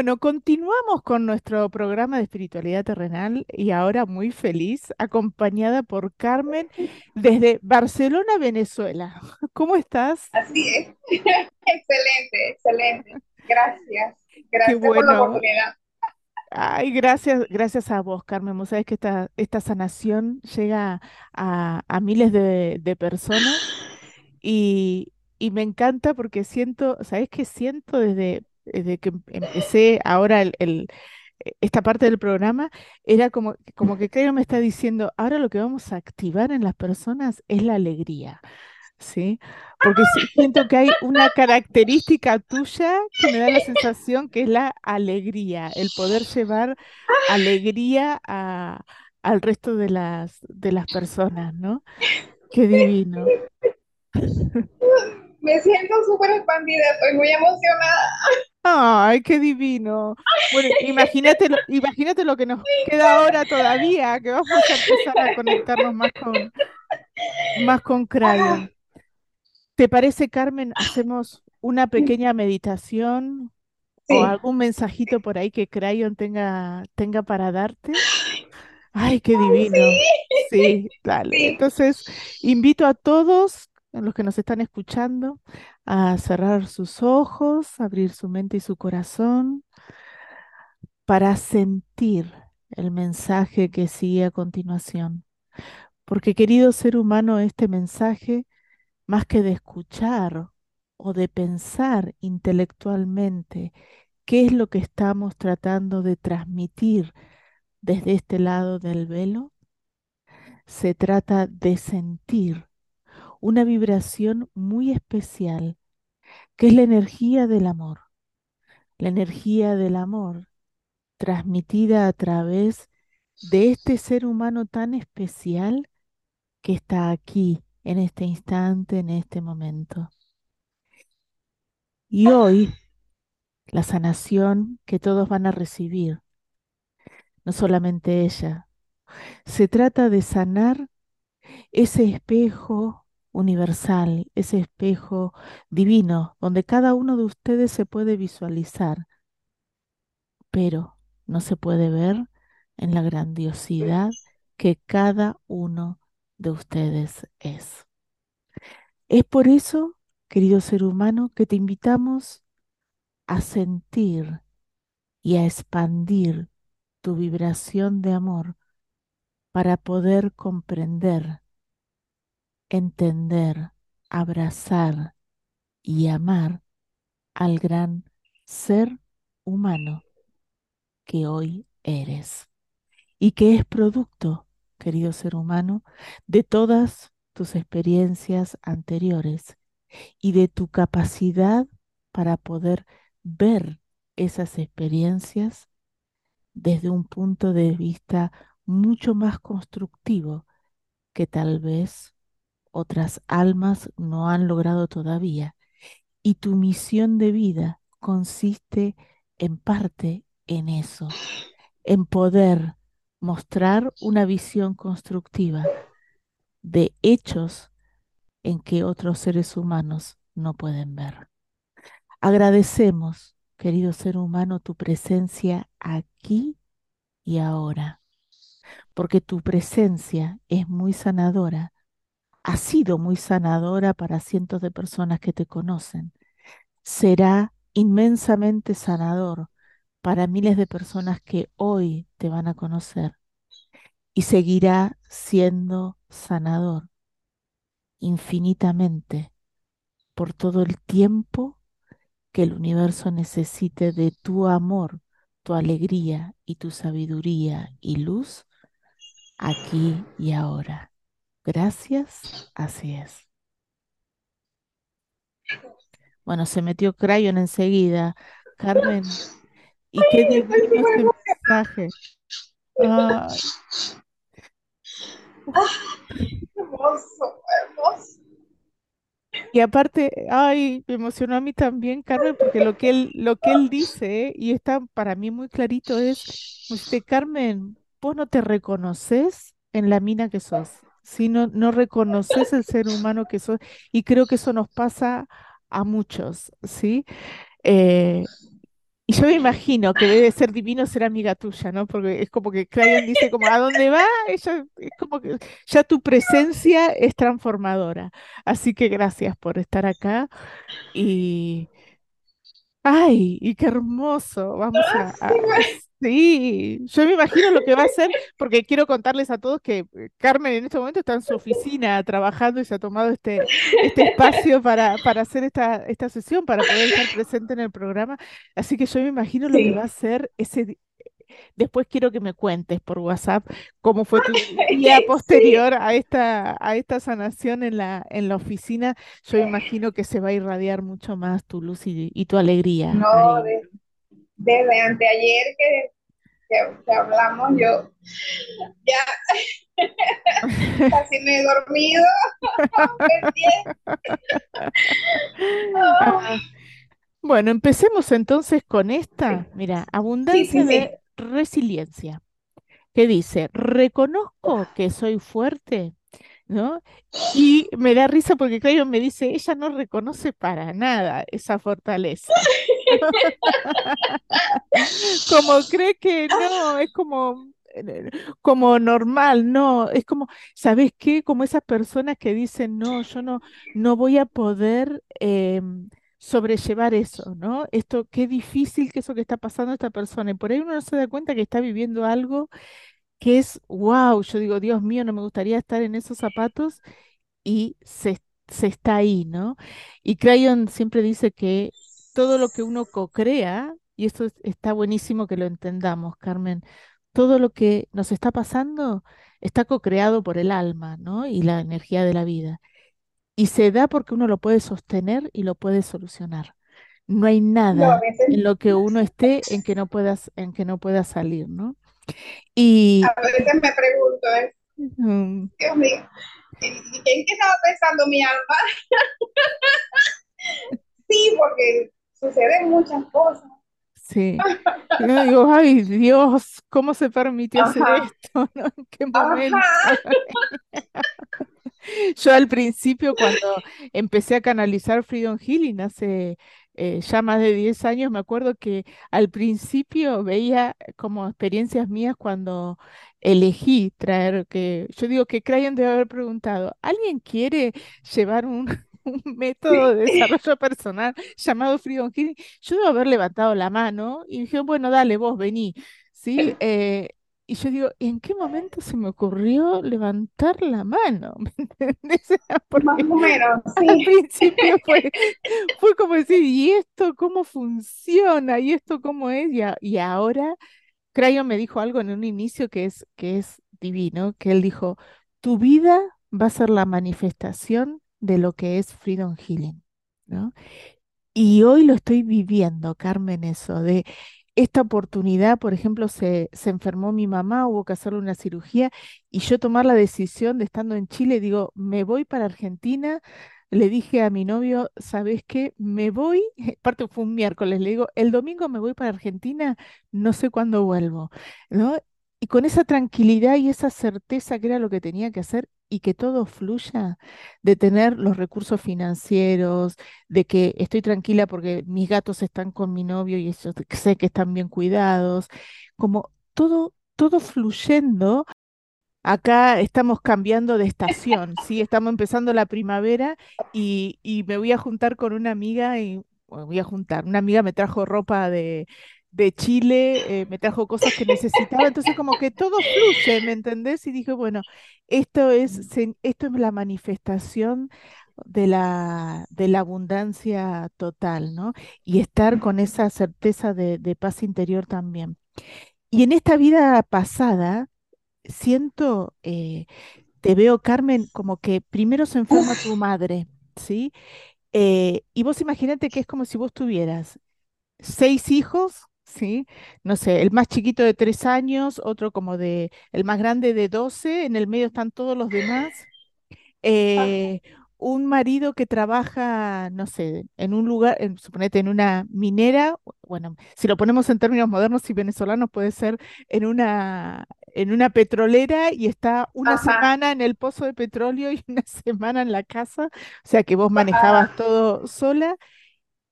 Bueno, continuamos con nuestro programa de espiritualidad terrenal y ahora muy feliz, acompañada por Carmen desde Barcelona, Venezuela. ¿Cómo estás? Así es. excelente, excelente. Gracias. Gracias por la oportunidad. Ay, gracias, gracias a vos, Carmen. Vos sabés que esta, esta sanación llega a, miles de, personas y, y, me encanta porque siento, ¿sabés qué siento desde, desde que em, empecé ahora el, e, esta parte del programa? Era como, como que creo me está diciendo, ahora lo que vamos a activar en las personas es la alegría. ¿sí? Porque siento que hay una característica tuya que me da la sensación que es la alegría, el poder llevar alegría a, al resto de las, de las personas, ¿no? Qué divino. Me siento súper expandida, estoy muy emocionada. Ay, qué divino. Bueno, imagínate, imagínate lo que nos queda ahora todavía, que vamos a empezar a conectarnos más con, más con Crayon. ¿Te parece, Carmen, hacemos una pequeña meditación o algún mensajito por ahí que Crayon tenga, tenga para darte? Ay, qué divino. Sí, dale. Entonces, invito a todos los que nos están escuchando a cerrar sus ojos, abrir su mente y su corazón para sentir el mensaje que sigue a continuación. Porque querido ser humano, este mensaje más que de escuchar o de pensar intelectualmente qué es lo que estamos tratando de transmitir desde este lado del velo, se trata de sentir una vibración muy especial, que es la energía del amor. La energía del amor transmitida a través de este ser humano tan especial que está aquí en este instante, en este momento. Y hoy, la sanación que todos van a recibir, no solamente ella, se trata de sanar ese espejo universal, ese espejo divino, donde cada uno de ustedes se puede visualizar, pero no se puede ver en la grandiosidad que cada uno de ustedes es. Es por eso, querido ser humano, que te invitamos a sentir y a expandir tu vibración de amor para poder comprender, entender, abrazar y amar al gran ser humano que hoy eres y que es producto querido ser humano, de todas tus experiencias anteriores y de tu capacidad para poder ver esas experiencias desde un punto de vista mucho más constructivo que tal vez otras almas no han logrado todavía. Y tu misión de vida consiste en parte en eso, en poder mostrar una visión constructiva de hechos en que otros seres humanos no pueden ver. Agradecemos, querido ser humano, tu presencia aquí y ahora, porque tu presencia es muy sanadora, ha sido muy sanadora para cientos de personas que te conocen, será inmensamente sanador para miles de personas que hoy te van a conocer y seguirá siendo sanador infinitamente por todo el tiempo que el universo necesite de tu amor, tu alegría y tu sabiduría y luz aquí y ahora. Gracias, así es. Bueno, se metió Crayon enseguida. Carmen, y qué divino ese mensaje. Ay. hermoso, hermoso. Y aparte, ay, me emocionó a mí también, Carmen, porque lo que él, lo que él dice, y está para mí muy clarito, es, usted, Carmen, vos no te reconoces en la mina que sos, si no, no reconoces el ser humano que sos, y creo que eso nos pasa a muchos, ¿sí? Eh, y yo me imagino que debe ser divino ser amiga tuya, ¿no? Porque es como que Crayon dice como, ¿a dónde va? Ella, es como que ya tu presencia es transformadora. Así que gracias por estar acá y... ¡Ay! ¡Y qué hermoso! Vamos a, a- Sí, yo me imagino lo que va a hacer, porque quiero contarles a todos que eh, Carmen en este momento está en su oficina trabajando y se ha tomado este, este espacio para, para hacer esta, esta sesión, para poder estar presente en el programa. Así que yo me imagino lo que va a hacer ese... Después quiero que me cuentes por WhatsApp cómo fue tu día sí, posterior a esta, a esta sanación en la, en la oficina. Yo imagino que se va a irradiar mucho más tu luz y, y tu alegría no, de- desde anteayer que, que, que hablamos, yo ya casi me he dormido. Oh, Bueno, empecemos entonces con esta, mira, sí, abundancia sí, de sí. resiliencia, que dice, reconozco que soy fuerte, ¿no? Y me da risa porque Claudio me dice, ella no reconoce para nada esa fortaleza. Como cree que no, es como, eh, como normal, no, es como, ¿sabes qué? Como esas personas que dicen, no, yo no, no voy a poder em, sobrellevar eso, ¿no? Esto, qué difícil que eso que está pasando a esta persona. Y por ahí uno no se da cuenta que está viviendo algo que es, wow, yo digo, Dios mío, no me gustaría estar en esos zapatos y se, se está ahí, ¿no? Y Crayon siempre dice que todo lo que uno co-crea, y esto es- está buenísimo que lo entendamos, Carmen, todo lo que nos está pasando está co-creado por el alma, ¿no? Y la energía de la vida. Y se da porque uno lo puede sostener y lo puede solucionar. No hay nada veces, en lo que uno esté en que no puedas, en que no pueda salir, ¿no? Y a veces me pregunto, eh, Dios mío, ¿en qué estaba pensando mi alma? Sí, porque suceden muchas cosas. sí. Yo digo, ay Dios, ¿cómo se permitió hacer esto? ¿no? ¿En qué momento? Yo al principio, cuando empecé a canalizar Freedom Healing hace eh, ya más de 10 años, me acuerdo que al principio veía como experiencias mías cuando elegí traer, que yo digo que Crayon debe haber preguntado, ¿alguien quiere llevar un, un método de desarrollo personal llamado Freedom Healing? Yo debo haber levantado la mano y dije, bueno, dale, vos vení. ¿Sí? Eh, y yo digo, ¿en qué momento se me ocurrió levantar la mano? ¿Me entendés? Más Porque o menos, al sí. principio fue, fue como decir, ¿y esto cómo funciona? ¿Y esto cómo es? Y, a- y ahora, Crayon me dijo algo en un inicio que es, que es divino, que él dijo, tu vida va a ser la manifestación de lo que es Freedom Healing, ¿no? Y hoy lo estoy viviendo, Carmen, eso, de esta oportunidad, por ejemplo, se, se enfermó mi mamá, hubo que hacerle una cirugía y yo tomar la decisión de estando en Chile, digo, me voy para Argentina. Le dije a mi novio, ¿sabes qué? Me voy, aparte fue un miércoles, le digo, el domingo me voy para Argentina, no sé cuándo vuelvo, ¿no? Y con esa tranquilidad y esa certeza que era lo que tenía que hacer y que todo fluya, de tener los recursos financieros, de que estoy tranquila porque mis gatos están con mi novio y sé que están bien cuidados, como todo, todo fluyendo. Acá estamos cambiando de estación, ¿sí? Estamos empezando la primavera y, me voy a juntar con una amiga y voy a juntar. Una amiga me trajo ropa de, de Chile, eh, me trajo cosas que necesitaba, entonces como que todo fluye, ¿me entendés? Y dije, bueno, esto es, se- esto es la manifestación de la, de la abundancia total, ¿no? Y estar con esa certeza de, de paz interior también. Y en esta vida pasada, siento, eh, te veo, Carmen, como que primero se enferma tu madre, ¿sí? Eh, y vos imagínate que es como si vos tuvieras seis hijos, ¿sí? No sé, el más chiquito de tres años, otro como de, el más grande de 12, en el medio están todos los demás. eh, un marido que trabaja, no sé, en un lugar, en, suponete en una minera, bueno, si lo ponemos en términos modernos y venezolanos, puede ser en una, en una petrolera y está una Ajá, semana en el pozo de petróleo y una semana en la casa, o sea que vos manejabas ajá. todo sola,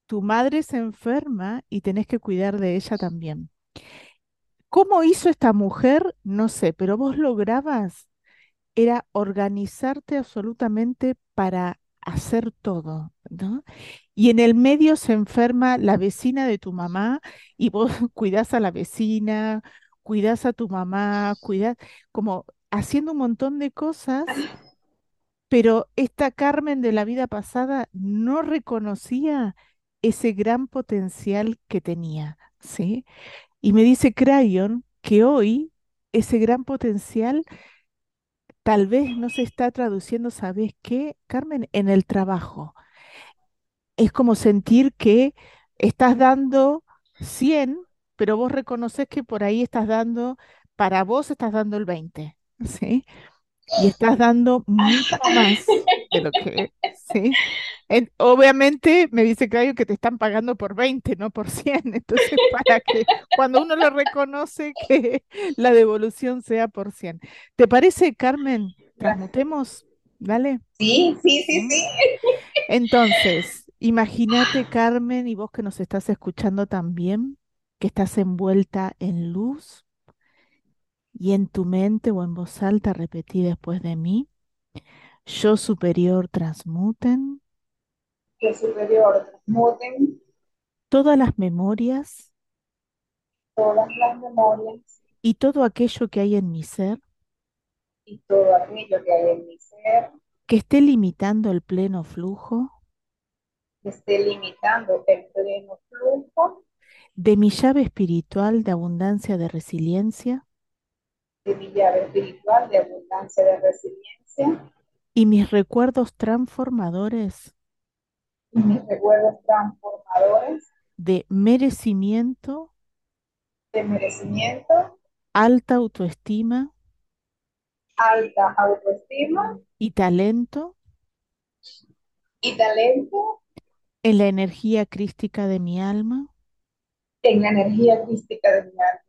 tu madre se enferma y tenés que cuidar de ella también. ¿Cómo hizo esta mujer? No sé, pero vos lograbas era organizarte absolutamente para hacer todo, ¿no? Y en el medio se enferma la vecina de tu mamá y vos cuidás a la vecina, cuidás a tu mamá, cuidás, como haciendo un montón de cosas, pero esta Carmen de la vida pasada no reconocía ese gran potencial que tenía, ¿sí? Y me dice Crayon que hoy ese gran potencial tal vez no se está traduciendo, ¿sabes qué, Carmen? En el trabajo. Es como sentir que estás dando 100, pero vos reconoces que por ahí estás dando, para vos estás dando el 20, ¿sí? Y estás dando mucho más de lo que, ¿sí? En- obviamente me dice Claudio que te están pagando por 20, no por 100. Entonces, para que cuando uno lo reconoce, que la devolución sea por 100. ¿Te parece, Carmen? Transmutemos, dale. Sí, sí, sí, sí. Entonces, imagínate, Carmen, y vos que nos estás escuchando también, que estás envuelta en luz y en tu mente o en voz alta repetí después de mí, yo superior transmuten. Que superior transmuten. Todas las memorias. Todas las memorias. Y todo aquello que hay en mi ser. Y todo aquello que hay en mi ser. Que esté limitando el pleno flujo. Que esté limitando el pleno flujo. De mi llave espiritual de abundancia de resiliencia espiritual de abundancia de resiliencia. Y mis recuerdos transformadores. Y mis recuerdos transformadores. De merecimiento, de merecimiento, alta autoestima. Alta autoestima. Y talento. Y talento. En la energía crística de mi alma. En la energía crística de mi alma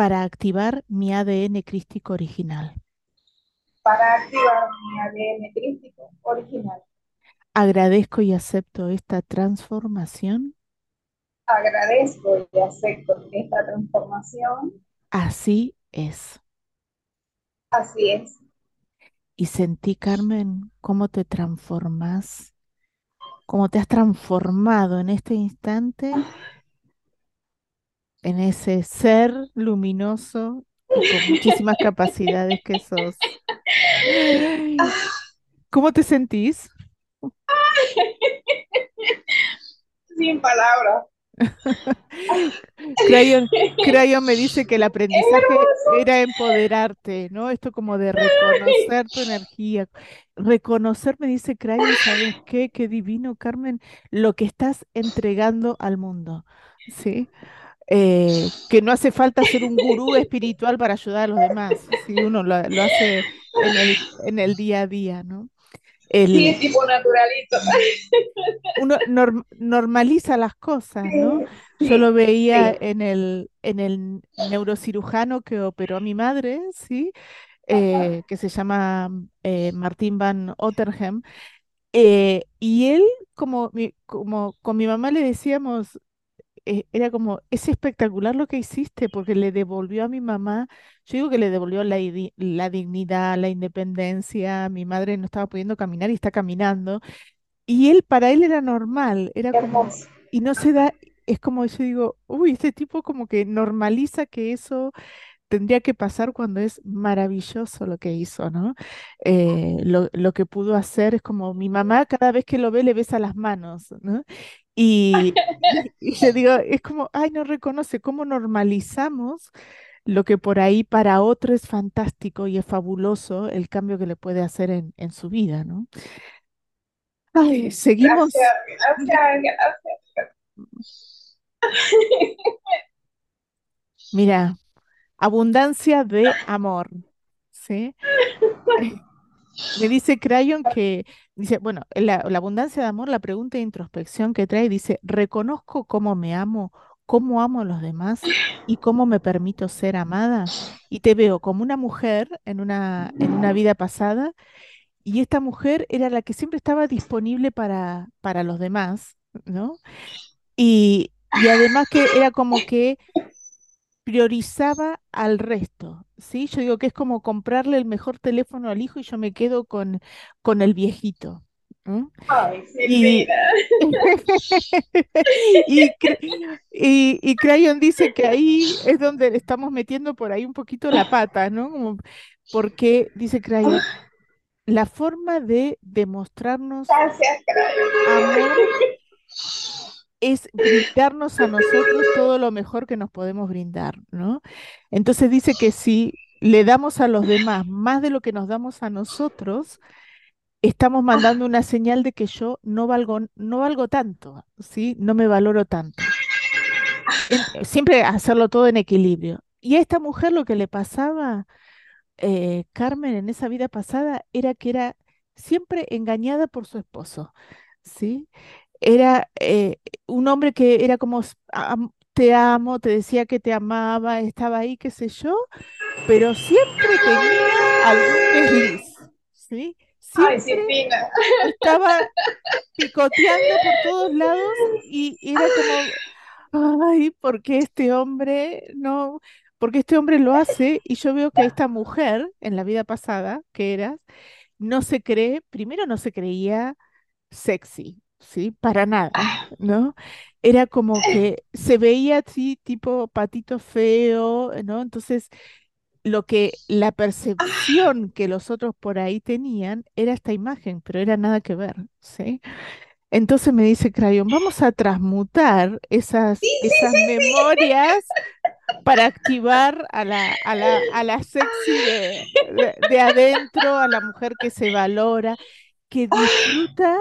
para activar mi ADN crístico original. para activar mi ADN crístico original. Agradezco y acepto esta transformación. Agradezco y acepto esta transformación. Así es. Así es. Y sentí, Carmen, cómo te transformas, cómo te has transformado en este instante en ese ser luminoso y con muchísimas capacidades que sos. Ay, ¿Cómo te sentís? Sin palabras. Crayon, Crayon me dice que el aprendizaje era empoderarte, ¿no? Esto como de reconocer tu energía. Reconocer, me dice Crayon, ¿sabes qué? Qué divino, Carmen, lo que estás entregando al mundo, ¿sí? Eh, que no hace falta ser un gurú espiritual para ayudar a los demás, si uno lo, lo hace en el, en el día a día, ¿no? Sí, El, tipo naturalito. uno norm- normaliza las cosas, ¿no? Yo lo veía en el, en el neurocirujano que operó a mi madre, ¿sí? Eh, que se llama eh, Martín Van Otterhem. eh, y él, como, mi- como con mi mamá le decíamos, eh, era como, es espectacular lo que hiciste, porque le devolvió a mi mamá, yo digo que le devolvió la, la dignidad, la independencia, mi madre no estaba pudiendo caminar y está caminando. Y él, para él era normal, era como, y no se da, es como yo digo, uy, este tipo como que normaliza que eso tendría que pasar cuando es maravilloso lo que hizo, ¿no? Eh, lo, lo que pudo hacer es como mi mamá cada vez que lo ve le besa las manos, ¿no? Y, y, yo digo, es como, ay, no reconoce cómo normalizamos lo que por ahí para otro es fantástico y es fabuloso el cambio que le puede hacer en, en su vida, ¿no? Ay, seguimos. Gracias, gracias, gracias. Mira, abundancia de amor. ¿Sí? Me dice Crayon que, dice, bueno, la, abundancia de amor, la pregunta de introspección que trae, dice, reconozco cómo me amo, cómo amo a los demás y cómo me permito ser amada. Y te veo como una mujer en una, en una vida pasada y esta mujer era la que siempre estaba disponible para, para los demás, ¿no? Y, y además que era como que priorizaba al resto, ¿sí? Yo digo que es como comprarle el mejor teléfono al hijo y yo me quedo con, con el viejito. Ay, Y, mira. y, y- y Crayon dice que ahí es donde le estamos metiendo por ahí un poquito la pata, ¿no? Como porque, dice Crayon, la forma de demostrarnos Gracias, Crayon. amor es brindarnos a nosotros todo lo mejor que nos podemos brindar, ¿no? Entonces dice que si le damos a los demás más de lo que nos damos a nosotros, estamos mandando una señal de que yo no valgo, no valgo tanto, ¿sí? No me valoro tanto. En- siempre hacerlo todo en equilibrio. Y a esta mujer lo que le pasaba, eh, Carmen, en esa vida pasada, era que era siempre engañada por su esposo, ¿sí? Era eh, un hombre que era como, te amo, te decía que te amaba, estaba ahí, qué sé yo, pero siempre tenía algún desliz, ¿sí? Siempre estaba picoteando por todos lados y y era como, ay, ¿por qué este hombre no? Porque este hombre lo hace y yo veo que esta mujer en la vida pasada que eras, no se cree, primero no se creía sexy, ¿sí? Para nada, ¿no? Era como que se veía así tipo patito feo, ¿no? Entonces, lo que la percepción que los otros por ahí tenían era esta imagen, pero era nada que ver, ¿sí? Entonces me dice Crayon, vamos a transmutar esas, esas memorias para activar a la, a la, a la sexy de, de, de adentro, a la mujer que se valora, que disfruta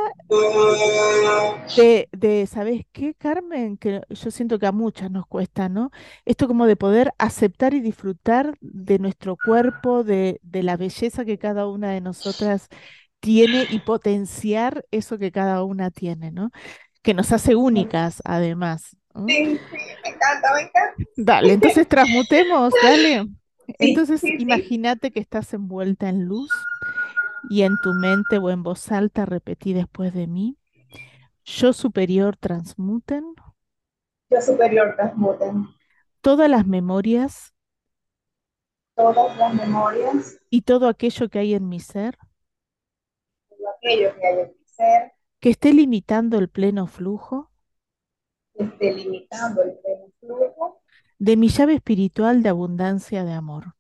de, de, ¿sabes qué, Carmen? Que yo siento que a muchas nos cuesta, ¿no? Esto como de poder aceptar y disfrutar de nuestro cuerpo, de, de la belleza que cada una de nosotras tiene y potenciar eso que cada una tiene, ¿no? Que nos hace únicas, además. ¿no? Sí, sí, me encanta, me encanta. Dale, entonces transmutemos, dale. Entonces, sí, sí. imagínate que estás envuelta en luz y en tu mente o en voz alta repetí después de mí. Yo superior transmuten. Yo superior transmuten. Todas las memorias. Todas las memorias, y todo aquello que hay en mi ser. Todo aquello que hay en mi ser, que esté limitando el pleno flujo. Que esté limitando el pleno flujo. De mi llave espiritual de abundancia de amor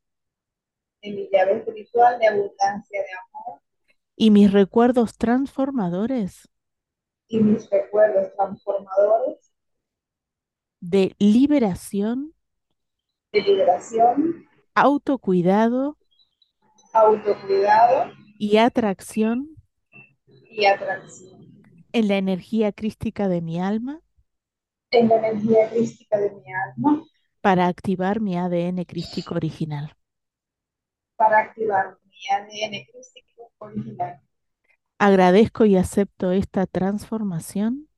de mi llave espiritual de abundancia de amor. Y mis recuerdos transformadores y mis recuerdos transformadores. De liberación, de liberación, autocuidado autocuidado y atracción y atracción. En la energía crística de mi alma en la energía crística de mi alma. Para activar mi ADN crístico original. Para activar mi ADN crístico original. Agradezco y acepto esta transformación.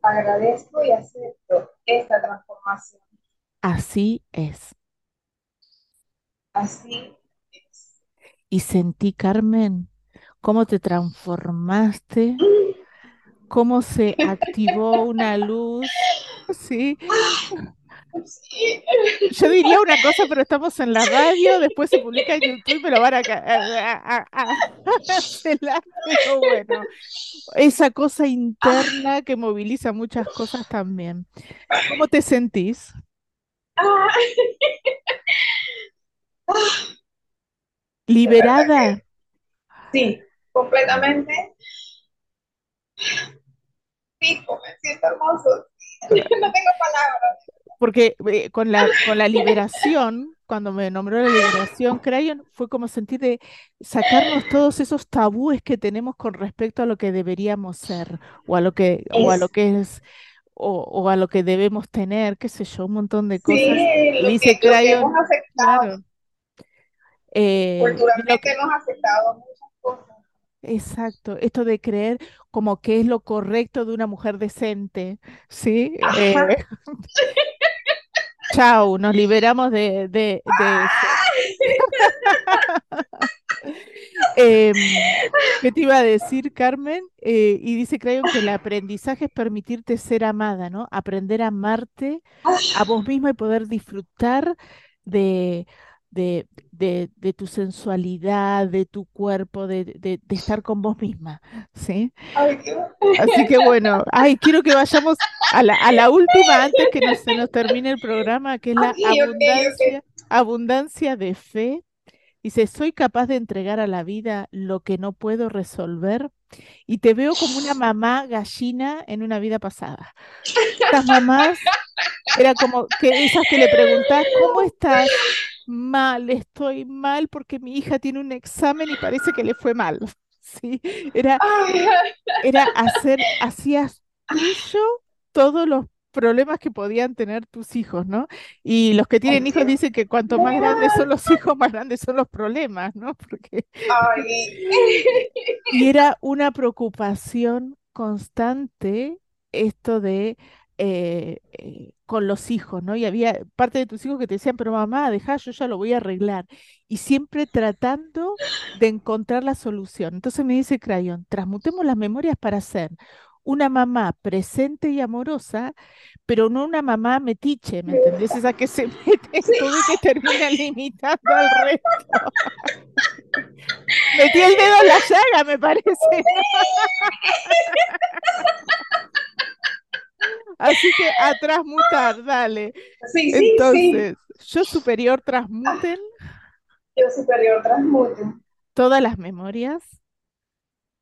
Agradezco y acepto esta transformación. Así es. Así es. Y sentí, Carmen, cómo te transformaste, cómo se activó una luz, ¿sí? Sí. Yo diría una cosa, pero estamos en la radio, después se publica en YouTube, me lo van a, a- a- a- pero bueno, esa cosa interna que moviliza muchas cosas también. ¿Cómo te sentís? ¿Liberada? sí, completamente. Sí, me siento hermoso. No tengo palabras. Porque eh, con, la, con la liberación, cuando me nombró la liberación, Crayon, fue como sentir de sacarnos todos esos tabúes que tenemos con respecto a lo que deberíamos ser o a lo que, o a lo que es o, a lo que debemos tener, qué sé yo, un montón de cosas. Sí, dice que, Crayon, claro. Eh, Culturalmente hemos aceptado muchas cosas. Exacto, esto de creer como que es lo correcto de una mujer decente, ¿sí? Eh, chau, nos liberamos de, de, eso. Em, ¿Qué te iba a decir, Carmen? Eh, y dice creo que el aprendizaje es permitirte ser amada, ¿no? Aprender a amarte a vos misma y poder disfrutar de, de, de, tu sensualidad, de tu cuerpo, de, de, estar con vos misma, ¿sí? Así que bueno, ay, quiero que vayamos a la, a la última antes que se nos termine el programa, que es la abundancia, abundancia de fe. Dice, soy capaz de entregar a la vida lo que no puedo resolver y te veo como una mamá gallina en una vida pasada. Estas mamás era como que esas que le preguntas, ¿cómo estás? Mal, estoy mal porque mi hija tiene un examen y parece que le fue mal. Sí, era, era hacer, hacías tuyo todos los problemas que podían tener tus hijos, ¿no? Y los que tienen hijos dicen que cuanto más grandes son los hijos, más grandes son los problemas, ¿no? Porque y era una preocupación constante esto de eh, eh, con los hijos, ¿no? Y había parte de tus hijos que te decían, pero mamá, deja, yo ya lo voy a arreglar. Y siempre tratando de encontrar la solución. Entonces me dice Crayon, transmutemos las memorias para ser una mamá presente y amorosa, pero no una mamá metiche, ¿me entendés? Esa que se mete en todo y que termina limitando al resto. Metí el dedo en la llaga, me parece. Así que a transmutar, dale. Sí, sí, Entonces, yo superior transmuten. Yo superior transmuten. Todas las memorias.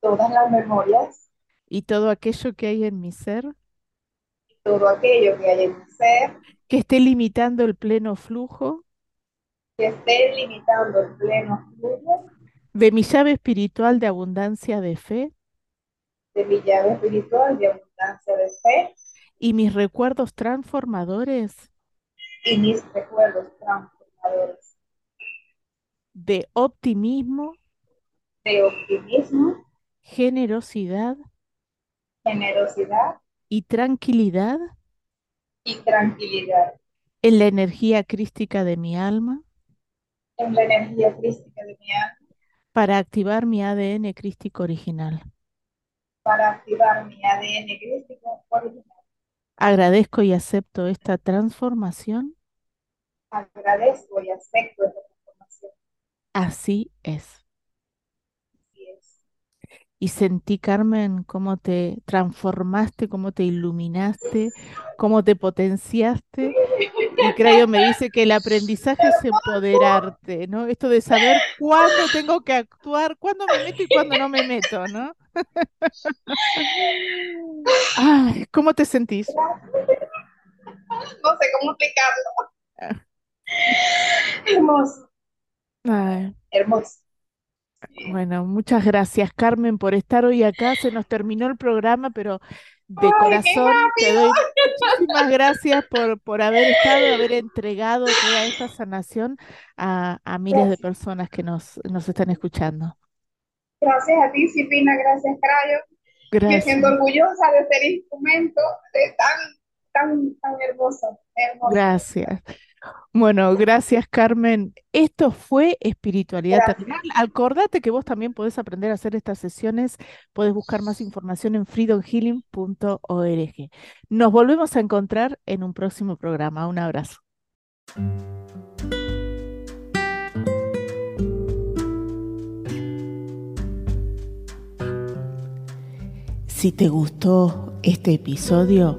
Todas las memorias. Y todo aquello que hay en mi ser. Todo aquello que hay en mi ser. Que esté limitando el pleno flujo. Que esté limitando el pleno flujo. De mi llave espiritual de abundancia de fe. De mi llave espiritual de abundancia de fe y mis recuerdos transformadores. Y mis recuerdos transformadores. De optimismo. De optimismo. Generosidad. Generosidad. Y tranquilidad. Y tranquilidad. En la energía crística de mi alma. En la energía crística de mi alma. Para activar mi ADN crístico original. Para activar mi ADN crístico original. Agradezco y acepto esta transformación. Agradezco y acepto esta transformación. Así es. Así es. Y sentí, Carmen, cómo te transformaste, cómo te iluminaste, cómo te potenciaste. Y creo me dice que el aprendizaje es empoderarte, ¿no? Esto de saber cuándo tengo que actuar, cuándo me meto y cuándo no me meto, ¿no? Ay, ¿cómo te sentís? No sé cómo explicarlo. Hermoso. Hermoso. Bueno, muchas gracias, Carmen, por estar hoy acá. Se nos terminó el programa, pero de corazón te doy muchísimas gracias por, por haber estado, haber entregado toda esta sanación a, miles de personas que nos, nos están escuchando. Gracias a ti, Cipina, gracias, Crayo. Gracias. Me siento orgullosa de ser instrumento de tan, tan, tan hermoso, hermoso. Gracias. Bueno, gracias Carmen. Esto fue Espiritualidad Terrenal. Acordate que vos también podés aprender a hacer estas sesiones. Podés buscar más información en freedomhealing.org. Nos volvemos a encontrar en un próximo programa. Un abrazo. Si te gustó este episodio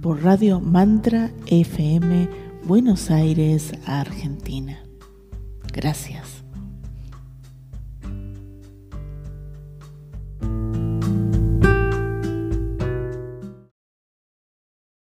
por Radio Mantra FM Buenos Aires, Argentina. Gracias.